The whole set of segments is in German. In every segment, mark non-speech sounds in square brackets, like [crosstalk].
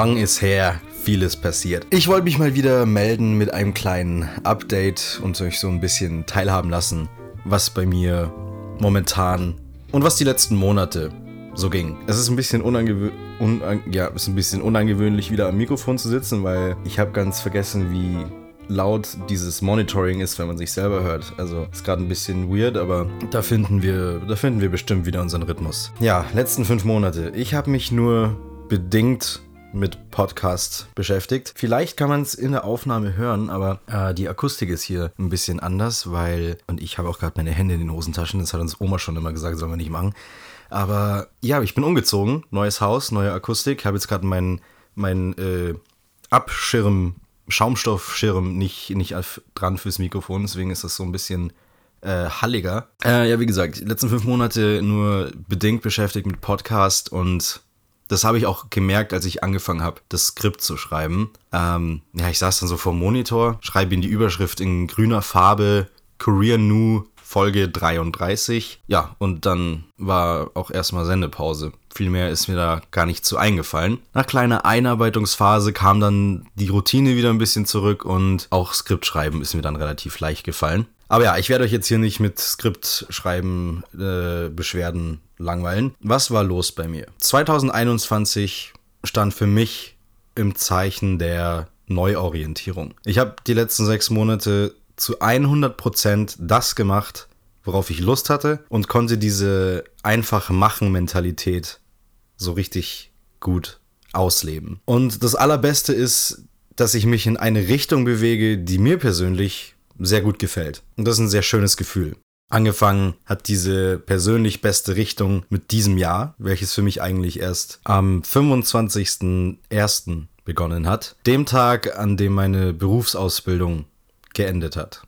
Lang ist her, vieles passiert. Ich wollte mich mal wieder melden mit einem kleinen Update und euch so ein bisschen teilhaben lassen, was bei mir momentan und was die letzten Monate so ging. Es ist ein bisschen unangewöhnlich, unang ja, ist ein bisschen unangewöhnlich, wieder am Mikrofon zu sitzen, weil ich habe ganz vergessen, wie laut dieses Monitoring ist, wenn man sich selber hört. Also ist gerade ein bisschen weird, aber da finden wir, da finden wir bestimmt wieder unseren Rhythmus. Ja, letzten fünf Monate. Ich habe mich nur bedingt mit Podcast beschäftigt. Vielleicht kann man es in der Aufnahme hören, aber äh, die Akustik ist hier ein bisschen anders, weil, und ich habe auch gerade meine Hände in den Hosentaschen, das hat uns Oma schon immer gesagt, sollen wir nicht machen. Aber ja, ich bin umgezogen, neues Haus, neue Akustik, habe jetzt gerade meinen mein, äh, Abschirm, Schaumstoffschirm nicht, nicht dran fürs Mikrofon, deswegen ist das so ein bisschen äh, halliger. Äh, ja, wie gesagt, letzten fünf Monate nur bedingt beschäftigt mit Podcast und das habe ich auch gemerkt, als ich angefangen habe, das Skript zu schreiben. Ähm, ja, ich saß dann so vor dem Monitor, schreibe in die Überschrift in grüner Farbe Career New Folge 33. Ja, und dann war auch erstmal Sendepause. Viel mehr ist mir da gar nicht zu eingefallen. Nach kleiner Einarbeitungsphase kam dann die Routine wieder ein bisschen zurück und auch Skriptschreiben ist mir dann relativ leicht gefallen. Aber ja, ich werde euch jetzt hier nicht mit Skriptschreiben äh, Beschwerden langweilen. Was war los bei mir? 2021 stand für mich im Zeichen der Neuorientierung. Ich habe die letzten sechs Monate zu 100% das gemacht, worauf ich Lust hatte und konnte diese einfach machen Mentalität so richtig gut ausleben. Und das Allerbeste ist, dass ich mich in eine Richtung bewege, die mir persönlich sehr gut gefällt. Und das ist ein sehr schönes Gefühl. Angefangen hat diese persönlich beste Richtung mit diesem Jahr, welches für mich eigentlich erst am 25.01. begonnen hat. Dem Tag, an dem meine Berufsausbildung geendet hat.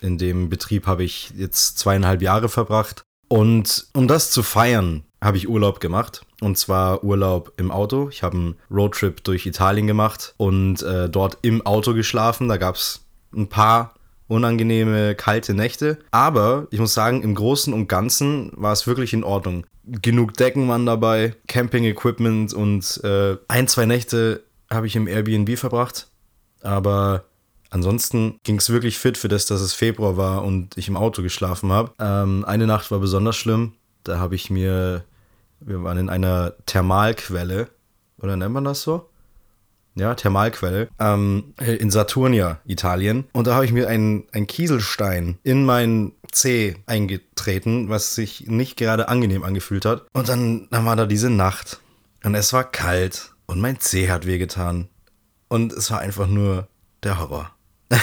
In dem Betrieb habe ich jetzt zweieinhalb Jahre verbracht. Und um das zu feiern, habe ich Urlaub gemacht. Und zwar Urlaub im Auto. Ich habe einen Roadtrip durch Italien gemacht und äh, dort im Auto geschlafen. Da gab es ein paar unangenehme, kalte Nächte. Aber ich muss sagen, im Großen und Ganzen war es wirklich in Ordnung. Genug Decken waren dabei, Camping-Equipment und äh, ein, zwei Nächte habe ich im Airbnb verbracht. Aber ansonsten ging es wirklich fit für das, dass es Februar war und ich im Auto geschlafen habe. Ähm, eine Nacht war besonders schlimm. Da habe ich mir, wir waren in einer Thermalquelle, oder nennt man das so? Ja, Thermalquelle, ähm, in Saturnia, Italien. Und da habe ich mir einen, Kieselstein in mein Zeh eingetreten, was sich nicht gerade angenehm angefühlt hat. Und dann, dann war da diese Nacht. Und es war kalt. Und mein Zeh hat wehgetan. Und es war einfach nur der Horror. [laughs]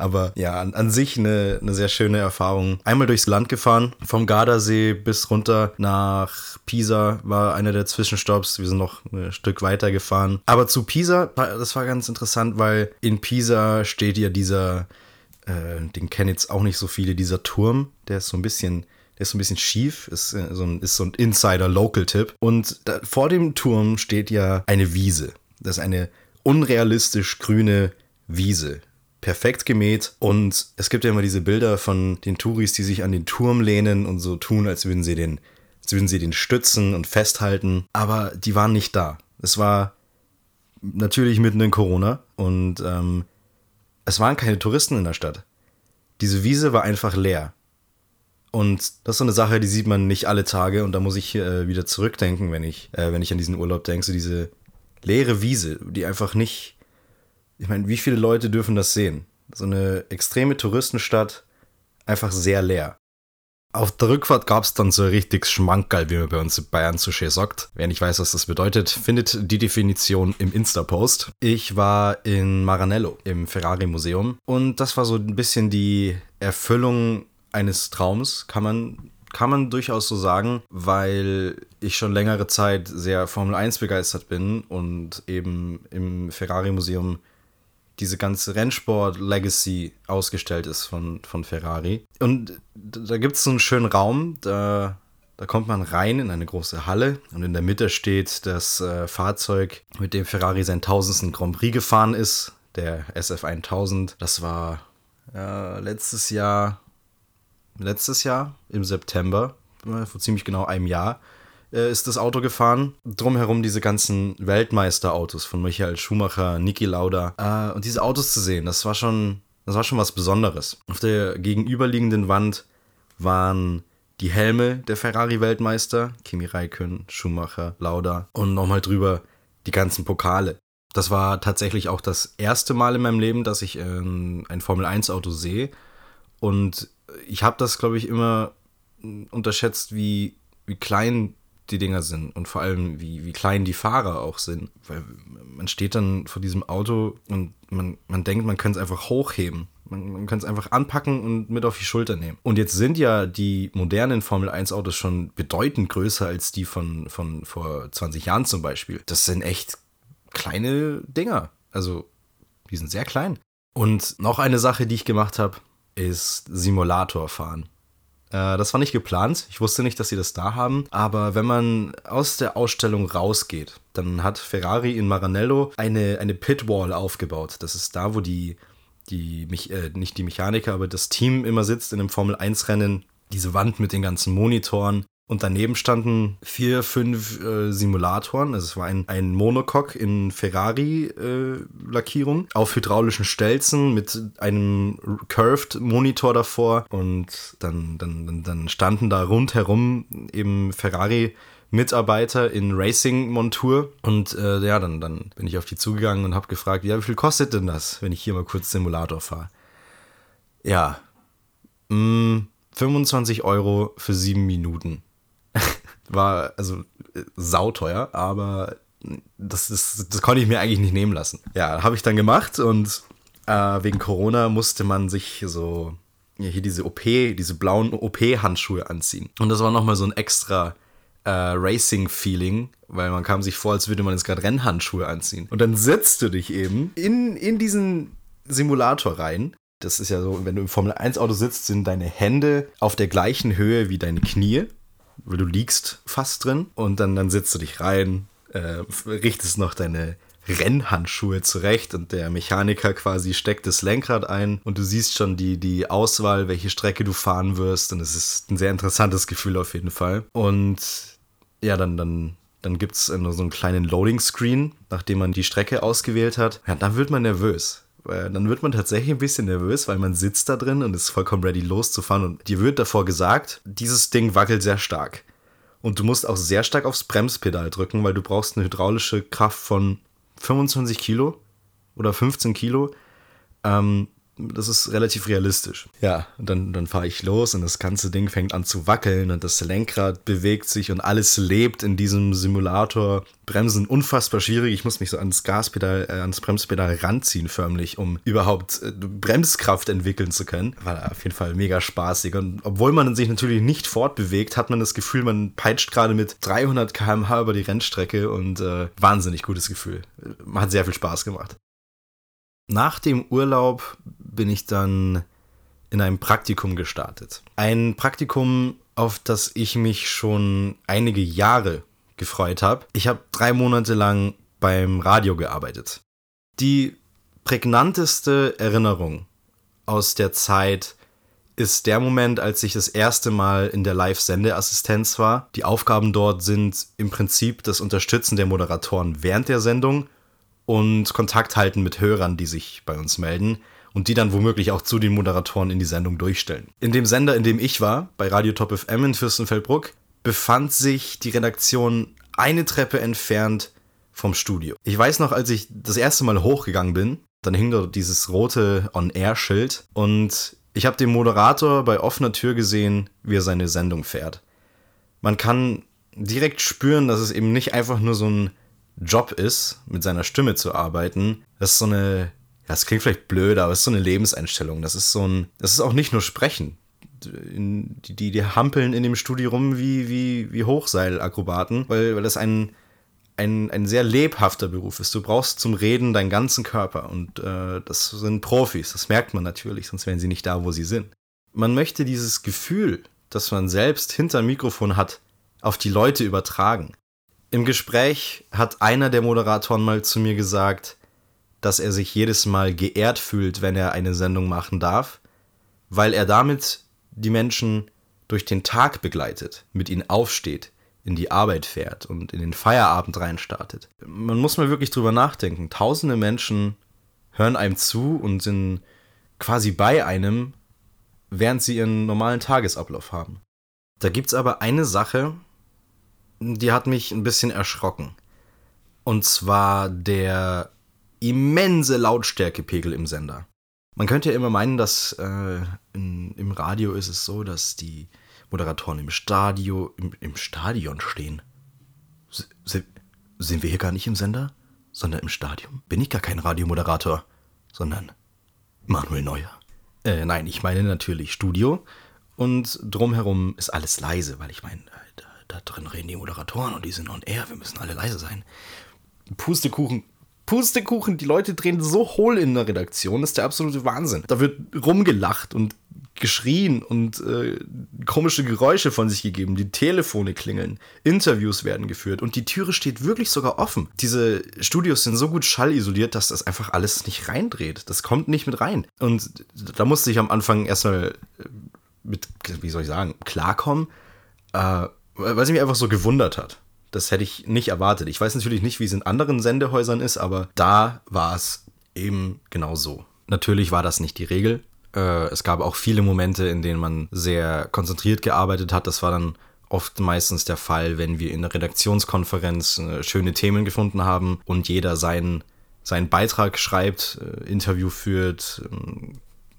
Aber ja, an, an sich eine, eine sehr schöne Erfahrung. Einmal durchs Land gefahren, vom Gardasee bis runter nach Pisa war einer der Zwischenstopps. Wir sind noch ein Stück weiter gefahren. Aber zu Pisa, das war ganz interessant, weil in Pisa steht ja dieser, äh, den kennen jetzt auch nicht so viele, dieser Turm, der ist so ein bisschen ist ein bisschen schief, ist äh, so ein, ist so ein Insider-Local-Tipp. Und da, vor dem Turm steht ja eine Wiese. Das ist eine unrealistisch grüne Wiese perfekt gemäht und es gibt ja immer diese Bilder von den Touris, die sich an den Turm lehnen und so tun, als würden sie den, als würden sie den stützen und festhalten, aber die waren nicht da. Es war natürlich mitten in Corona und ähm, es waren keine Touristen in der Stadt. Diese Wiese war einfach leer. Und das ist so eine Sache, die sieht man nicht alle Tage und da muss ich äh, wieder zurückdenken, wenn ich, äh, wenn ich an diesen Urlaub denke, so diese leere Wiese, die einfach nicht, ich meine, wie viele Leute dürfen das sehen? So eine extreme Touristenstadt, einfach sehr leer. Auf der Rückfahrt gab es dann so ein richtiges Schmankerl, wie man bei uns in Bayern so schön sagt. Wer nicht weiß, was das bedeutet, findet die Definition im Insta-Post. Ich war in Maranello im Ferrari-Museum und das war so ein bisschen die Erfüllung eines Traums, kann man, kann man durchaus so sagen, weil ich schon längere Zeit sehr Formel 1 begeistert bin und eben im Ferrari-Museum diese ganze Rennsport-Legacy ausgestellt ist von, von Ferrari. Und da gibt es so einen schönen Raum, da, da kommt man rein in eine große Halle und in der Mitte steht das äh, Fahrzeug, mit dem Ferrari sein tausendsten Grand Prix gefahren ist, der SF1000. Das war äh, letztes Jahr, letztes Jahr im September, vor ziemlich genau einem Jahr, äh, ist das Auto gefahren. Drumherum diese ganzen Weltmeisterautos von Michael Schumacher, Niki Lauda. Äh, und diese Autos zu sehen, das war schon, das war schon was Besonderes. Auf der gegenüberliegenden Wand waren die Helme der Ferrari-Weltmeister, Kimi Räikkönen, Schumacher, Lauda und nochmal drüber die ganzen Pokale. Das war tatsächlich auch das erste Mal in meinem Leben, dass ich äh, ein Formel-1-Auto sehe. Und ich habe das, glaube ich, immer unterschätzt, wie, wie klein die Dinger sind und vor allem, wie, wie klein die Fahrer auch sind. Weil man steht dann vor diesem Auto und man, man denkt, man könnte es einfach hochheben. Man, man kann es einfach anpacken und mit auf die Schulter nehmen. Und jetzt sind ja die modernen Formel 1 Autos schon bedeutend größer als die von, von vor 20 Jahren zum Beispiel. Das sind echt kleine Dinger. Also, die sind sehr klein. Und noch eine Sache, die ich gemacht habe, ist Simulator fahren. Äh, das war nicht geplant. Ich wusste nicht, dass sie das da haben. Aber wenn man aus der Ausstellung rausgeht, dann hat Ferrari in Maranello eine, eine Pitwall aufgebaut. Das ist da, wo die, die äh, nicht die Mechaniker, aber das Team immer sitzt in einem Formel-1-Rennen. Diese Wand mit den ganzen Monitoren. Und daneben standen vier, fünf äh, Simulatoren. Also es war ein, ein Monocoque in Ferrari-Lackierung äh, auf hydraulischen Stelzen mit einem Curved-Monitor davor. Und dann, dann, dann standen da rundherum eben Ferrari. Mitarbeiter in Racing-Montur. Und äh, ja, dann, dann bin ich auf die zugegangen und habe gefragt, ja, wie viel kostet denn das, wenn ich hier mal kurz Simulator fahre? Ja, mh, mm, 25 Euro für sieben Minuten. War also sauteuer, aber das, ist, das konnte ich mir eigentlich nicht nehmen lassen. Ja, habe ich dann gemacht und äh, wegen Corona musste man sich so hier diese OP, diese blauen OP-Handschuhe anziehen. Und das war nochmal so ein extra äh, Racing-Feeling, weil man kam sich vor, als würde man jetzt gerade Rennhandschuhe anziehen. Und dann setzt du dich eben in, in diesen Simulator rein. Das ist ja so, wenn du im Formel-1-Auto sitzt, sind deine Hände auf der gleichen Höhe wie deine Knie weil du liegst fast drin und dann, dann sitzt du dich rein, äh, richtest noch deine Rennhandschuhe zurecht und der Mechaniker quasi steckt das Lenkrad ein und du siehst schon die, die Auswahl, welche Strecke du fahren wirst und es ist ein sehr interessantes Gefühl auf jeden Fall. Und ja, dann, dann, dann gibt es so einen kleinen Loading-Screen, nachdem man die Strecke ausgewählt hat. Ja, dann wird man nervös weil dann wird man tatsächlich ein bisschen nervös, weil man sitzt da drin und ist vollkommen ready loszufahren und dir wird davor gesagt, dieses Ding wackelt sehr stark. Und du musst auch sehr stark aufs Bremspedal drücken, weil du brauchst eine hydraulische Kraft von 25 Kilo oder 15 Kilo. Ähm, das ist relativ realistisch. Ja, und dann, dann fahre ich los und das ganze Ding fängt an zu wackeln und das Lenkrad bewegt sich und alles lebt in diesem Simulator. Bremsen unfassbar schwierig. Ich muss mich so ans Gaspedal, äh, ans Bremspedal ranziehen förmlich, um überhaupt äh, Bremskraft entwickeln zu können. War auf jeden Fall mega spaßig. Und obwohl man sich natürlich nicht fortbewegt, hat man das Gefühl, man peitscht gerade mit 300 km/h über die Rennstrecke und äh, wahnsinnig gutes Gefühl. Hat sehr viel Spaß gemacht. Nach dem Urlaub bin ich dann in einem Praktikum gestartet. Ein Praktikum, auf das ich mich schon einige Jahre gefreut habe. Ich habe drei Monate lang beim Radio gearbeitet. Die prägnanteste Erinnerung aus der Zeit ist der Moment, als ich das erste Mal in der Live-Sendeassistenz war. Die Aufgaben dort sind im Prinzip das Unterstützen der Moderatoren während der Sendung und Kontakt halten mit Hörern, die sich bei uns melden und die dann womöglich auch zu den Moderatoren in die Sendung durchstellen. In dem Sender, in dem ich war, bei Radio Top FM in Fürstenfeldbruck, befand sich die Redaktion eine Treppe entfernt vom Studio. Ich weiß noch, als ich das erste Mal hochgegangen bin, dann hing dort dieses rote On-Air-Schild und ich habe den Moderator bei offener Tür gesehen, wie er seine Sendung fährt. Man kann direkt spüren, dass es eben nicht einfach nur so ein Job ist, mit seiner Stimme zu arbeiten, das ist so eine, ja, das klingt vielleicht blöd, aber es ist so eine Lebenseinstellung. Das ist so ein, das ist auch nicht nur Sprechen. Die, die, die hampeln in dem Studio rum wie, wie, wie Hochseilakrobaten, weil, weil das ein, ein, ein sehr lebhafter Beruf ist. Du brauchst zum Reden deinen ganzen Körper und äh, das sind Profis, das merkt man natürlich, sonst wären sie nicht da, wo sie sind. Man möchte dieses Gefühl, das man selbst hinter Mikrofon hat, auf die Leute übertragen. Im Gespräch hat einer der Moderatoren mal zu mir gesagt, dass er sich jedes Mal geehrt fühlt, wenn er eine Sendung machen darf, weil er damit die Menschen durch den Tag begleitet, mit ihnen aufsteht, in die Arbeit fährt und in den Feierabend reinstartet. Man muss mal wirklich drüber nachdenken. Tausende Menschen hören einem zu und sind quasi bei einem, während sie ihren normalen Tagesablauf haben. Da gibt es aber eine Sache, die hat mich ein bisschen erschrocken. Und zwar der immense Lautstärkepegel im Sender. Man könnte ja immer meinen, dass äh, in, im Radio ist es so, dass die Moderatoren im Stadio, im, im Stadion stehen. S sind wir hier gar nicht im Sender, sondern im Stadion? Bin ich gar kein Radiomoderator, sondern Manuel Neuer. Äh, nein, ich meine natürlich Studio. Und drumherum ist alles leise, weil ich meine, da, da drin reden die Moderatoren und die sind on air, wir müssen alle leise sein. Pustekuchen, Pustekuchen, die Leute drehen so hohl in der Redaktion, das ist der absolute Wahnsinn. Da wird rumgelacht und geschrien und äh, komische Geräusche von sich gegeben, die Telefone klingeln, Interviews werden geführt und die Türe steht wirklich sogar offen. Diese Studios sind so gut schallisoliert, dass das einfach alles nicht reindreht. Das kommt nicht mit rein. Und da musste ich am Anfang erstmal äh, mit, wie soll ich sagen, klarkommen, äh, weil sie mich einfach so gewundert hat. Das hätte ich nicht erwartet. Ich weiß natürlich nicht, wie es in anderen Sendehäusern ist, aber da war es eben genau so. Natürlich war das nicht die Regel. Äh, es gab auch viele Momente, in denen man sehr konzentriert gearbeitet hat. Das war dann oft meistens der Fall, wenn wir in der Redaktionskonferenz äh, schöne Themen gefunden haben und jeder seinen, seinen Beitrag schreibt, äh, Interview führt ähm,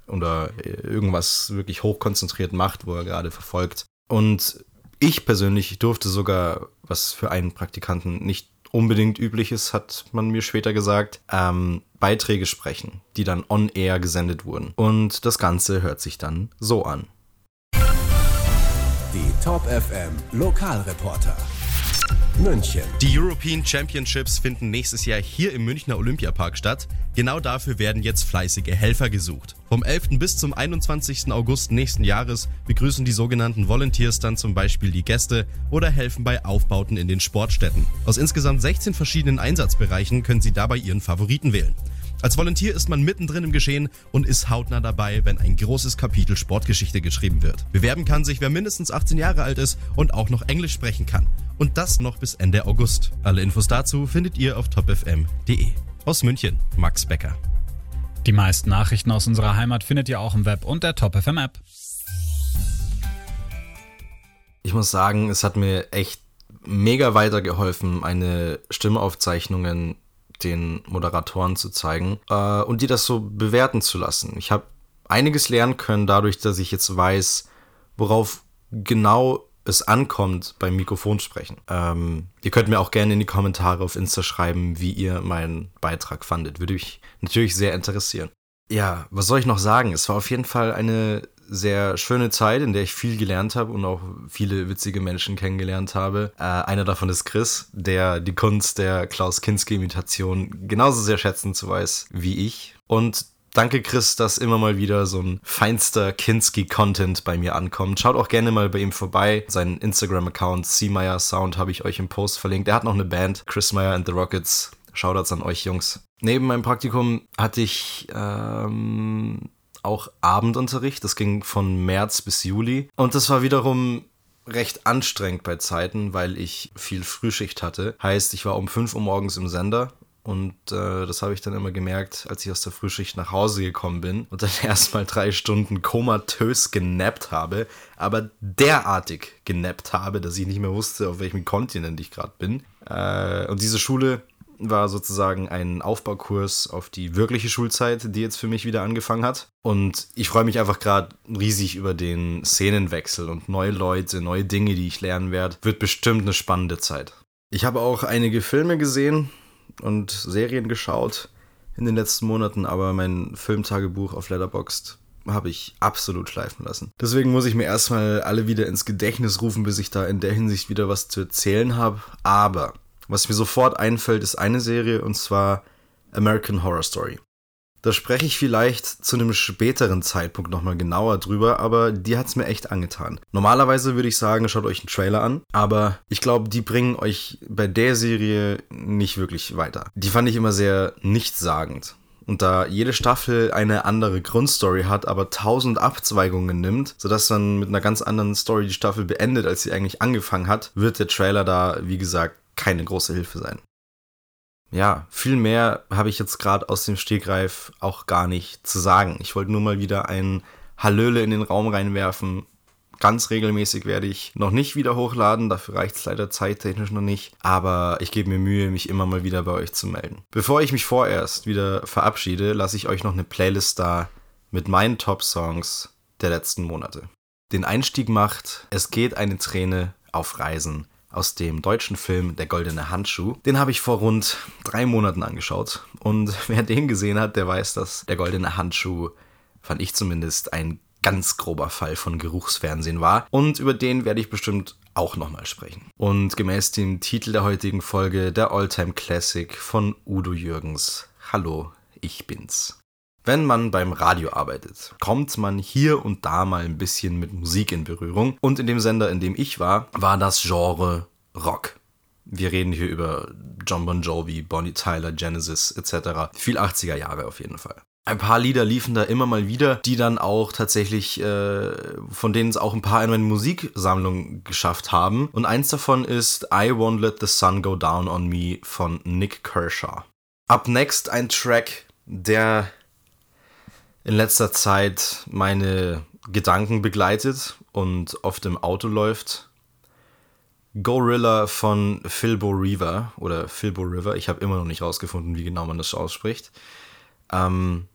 oder irgendwas wirklich hochkonzentriert macht, wo er gerade verfolgt. Und ich persönlich durfte sogar, was für einen Praktikanten nicht unbedingt üblich ist, hat man mir später gesagt, ähm, Beiträge sprechen, die dann on-air gesendet wurden. Und das Ganze hört sich dann so an. Die Top FM Lokalreporter. München. Die European Championships finden nächstes Jahr hier im Münchner Olympiapark statt. Genau dafür werden jetzt fleißige Helfer gesucht. Vom 11. bis zum 21. August nächsten Jahres begrüßen die sogenannten Volunteers dann zum Beispiel die Gäste oder helfen bei Aufbauten in den Sportstätten. Aus insgesamt 16 verschiedenen Einsatzbereichen können sie dabei ihren Favoriten wählen. Als Volontier ist man mittendrin im Geschehen und ist hautnah dabei, wenn ein großes Kapitel Sportgeschichte geschrieben wird. Bewerben kann sich, wer mindestens 18 Jahre alt ist und auch noch Englisch sprechen kann. Und das noch bis Ende August. Alle Infos dazu findet ihr auf topfm.de. Aus München, Max Becker. Die meisten Nachrichten aus unserer Heimat findet ihr auch im Web und der Top FM App. Ich muss sagen, es hat mir echt mega weitergeholfen, meine Stimmaufzeichnungen den Moderatoren zu zeigen äh, und die das so bewerten zu lassen. Ich habe einiges lernen können dadurch, dass ich jetzt weiß, worauf genau es ankommt beim Mikrofonsprechen. Ähm, ihr könnt mir auch gerne in die Kommentare auf Insta schreiben, wie ihr meinen Beitrag fandet. Würde mich natürlich sehr interessieren. Ja, was soll ich noch sagen? Es war auf jeden Fall eine sehr schöne Zeit, in der ich viel gelernt habe und auch viele witzige Menschen kennengelernt habe. Äh, einer davon ist Chris, der die Kunst der Klaus Kinski-Imitation genauso sehr schätzen zu weiß wie ich. Und Danke, Chris, dass immer mal wieder so ein feinster Kinski-Content bei mir ankommt. Schaut auch gerne mal bei ihm vorbei. Seinen Instagram-Account Seameyer Sound habe ich euch im Post verlinkt. Er hat noch eine Band, Chris Meyer and the Rockets. Shoutouts an euch, Jungs. Neben meinem Praktikum hatte ich ähm, auch Abendunterricht. Das ging von März bis Juli. Und das war wiederum recht anstrengend bei Zeiten, weil ich viel Frühschicht hatte. Heißt, ich war um 5 Uhr morgens im Sender und äh, das habe ich dann immer gemerkt, als ich aus der Frühschicht nach Hause gekommen bin und dann [laughs] erstmal drei Stunden komatös genappt habe, aber derartig genappt habe, dass ich nicht mehr wusste, auf welchem Kontinent ich gerade bin. Äh, und diese Schule war sozusagen ein Aufbaukurs auf die wirkliche Schulzeit, die jetzt für mich wieder angefangen hat. Und ich freue mich einfach gerade riesig über den Szenenwechsel und neue Leute, neue Dinge, die ich lernen werde. Wird bestimmt eine spannende Zeit. Ich habe auch einige Filme gesehen, und Serien geschaut in den letzten Monaten, aber mein Filmtagebuch auf Letterboxd habe ich absolut schleifen lassen. Deswegen muss ich mir erstmal alle wieder ins Gedächtnis rufen, bis ich da in der Hinsicht wieder was zu erzählen habe. Aber was mir sofort einfällt, ist eine Serie und zwar American Horror Story. Da spreche ich vielleicht zu einem späteren Zeitpunkt nochmal genauer drüber, aber die hat es mir echt angetan. Normalerweise würde ich sagen, schaut euch einen Trailer an, aber ich glaube, die bringen euch bei der Serie nicht wirklich weiter. Die fand ich immer sehr nichtssagend. und da jede Staffel eine andere Grundstory hat, aber tausend Abzweigungen nimmt, sodass dann mit einer ganz anderen Story die Staffel beendet, als sie eigentlich angefangen hat, wird der Trailer da, wie gesagt, keine große Hilfe sein. Ja, viel mehr habe ich jetzt gerade aus dem Stegreif auch gar nicht zu sagen. Ich wollte nur mal wieder ein Hallöle in den Raum reinwerfen, Ganz regelmäßig werde ich noch nicht wieder hochladen, dafür reicht es leider zeittechnisch noch nicht, aber ich gebe mir Mühe, mich immer mal wieder bei euch zu melden. Bevor ich mich vorerst wieder verabschiede, lasse ich euch noch eine Playlist da mit meinen Top-Songs der letzten Monate. Den Einstieg macht Es geht eine Träne auf Reisen aus dem deutschen Film Der goldene Handschuh. Den habe ich vor rund drei Monaten angeschaut und [laughs] wer den gesehen hat, der weiß, dass Der goldene Handschuh, fand ich zumindest, ein ganz grober Fall von Geruchsfernsehen war. Und über den werde ich bestimmt auch nochmal sprechen. Und gemäß dem Titel der heutigen Folge, der Alltime Classic von Udo Jürgens. Hallo, ich bin's. Wenn man beim Radio arbeitet, kommt man hier und da mal ein bisschen mit Musik in Berührung. Und in dem Sender, in dem ich war, war das Genre Rock. Wir reden hier über John Bon Jovi, Bonnie Tyler, Genesis etc. Viel 80er Jahre auf jeden Fall ein paar Lieder liefen da immer mal wieder, die dann auch tatsächlich, äh, von denen es auch ein paar in meine Musiksammlung geschafft haben. Und eins davon ist I Won't Let the Sun Go Down on Me von Nick Kershaw. Up next ein Track, der in letzter Zeit meine Gedanken begleitet und oft im Auto läuft. Gorilla von Philbo River oder Philbo River. Ich habe immer noch nicht rausgefunden, wie genau man das ausspricht. Ähm,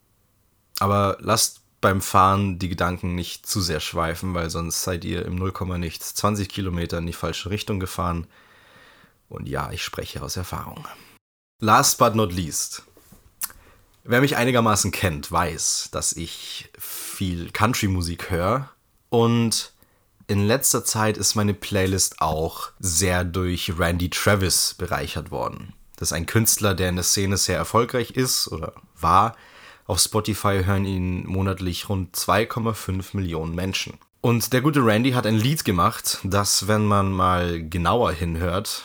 aber lasst beim Fahren die Gedanken nicht zu sehr schweifen, weil sonst seid ihr im 0, nichts 20 Kilometer in die falsche Richtung gefahren. Und ja, ich spreche aus Erfahrung. Last but not least. Wer mich einigermaßen kennt, weiß, dass ich viel Country-Musik höre und in letzter Zeit ist meine Playlist auch sehr durch Randy Travis bereichert worden. Das ist ein Künstler, der in der Szene sehr erfolgreich ist oder war auf Spotify hören ihn monatlich rund 2,5 Millionen Menschen. Und der gute Randy hat ein Lied gemacht, das, wenn man mal genauer hinhört,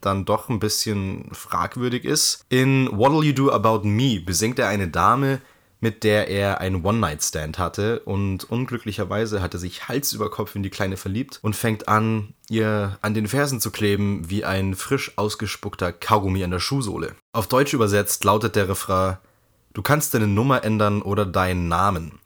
dann doch ein bisschen fragwürdig ist. In What'll You Do About Me besingt er eine Dame, mit der er einen One-Night-Stand hatte und unglücklicherweise hat er sich Hals über Kopf in die Kleine verliebt und fängt an, ihr an den Fersen zu kleben wie ein frisch ausgespuckter Kaugummi an der Schuhsohle. Auf Deutsch übersetzt lautet der Refrain Du kannst deine Nummer ändern oder deinen Namen.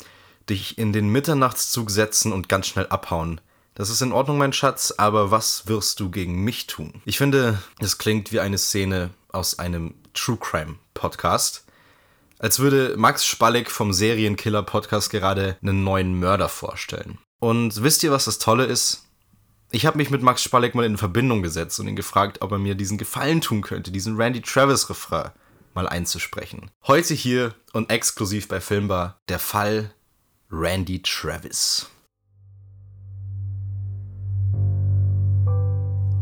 Dich in den Mitternachtszug setzen und ganz schnell abhauen. Das ist in Ordnung, mein Schatz, aber was wirst du gegen mich tun? Ich finde, es klingt wie eine Szene aus einem True Crime Podcast. Als würde Max Spalleck vom Serienkiller Podcast gerade einen neuen Mörder vorstellen. Und wisst ihr, was das Tolle ist? Ich habe mich mit Max Spalleck mal in Verbindung gesetzt und ihn gefragt, ob er mir diesen Gefallen tun könnte, diesen Randy Travis Refrain mal einzusprechen. Heute hier und exklusiv bei Filmbar der Fall Randy Travis.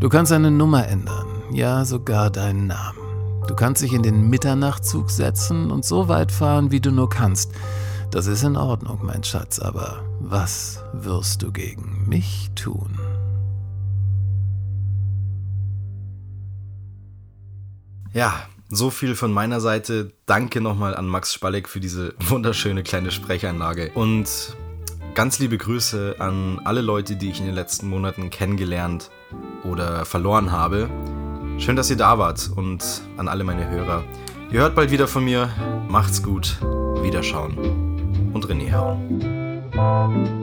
Du kannst deine Nummer ändern, ja sogar deinen Namen. Du kannst dich in den Mitternachtzug setzen und so weit fahren, wie du nur kannst. Das ist in Ordnung, mein Schatz, aber was wirst du gegen mich tun? Ja, so viel von meiner Seite. Danke nochmal an Max Spalleck für diese wunderschöne kleine Sprecheinlage. Und ganz liebe Grüße an alle Leute, die ich in den letzten Monaten kennengelernt oder verloren habe. Schön, dass ihr da wart und an alle meine Hörer. Ihr hört bald wieder von mir. Macht's gut. Wiederschauen. Und René Hauen.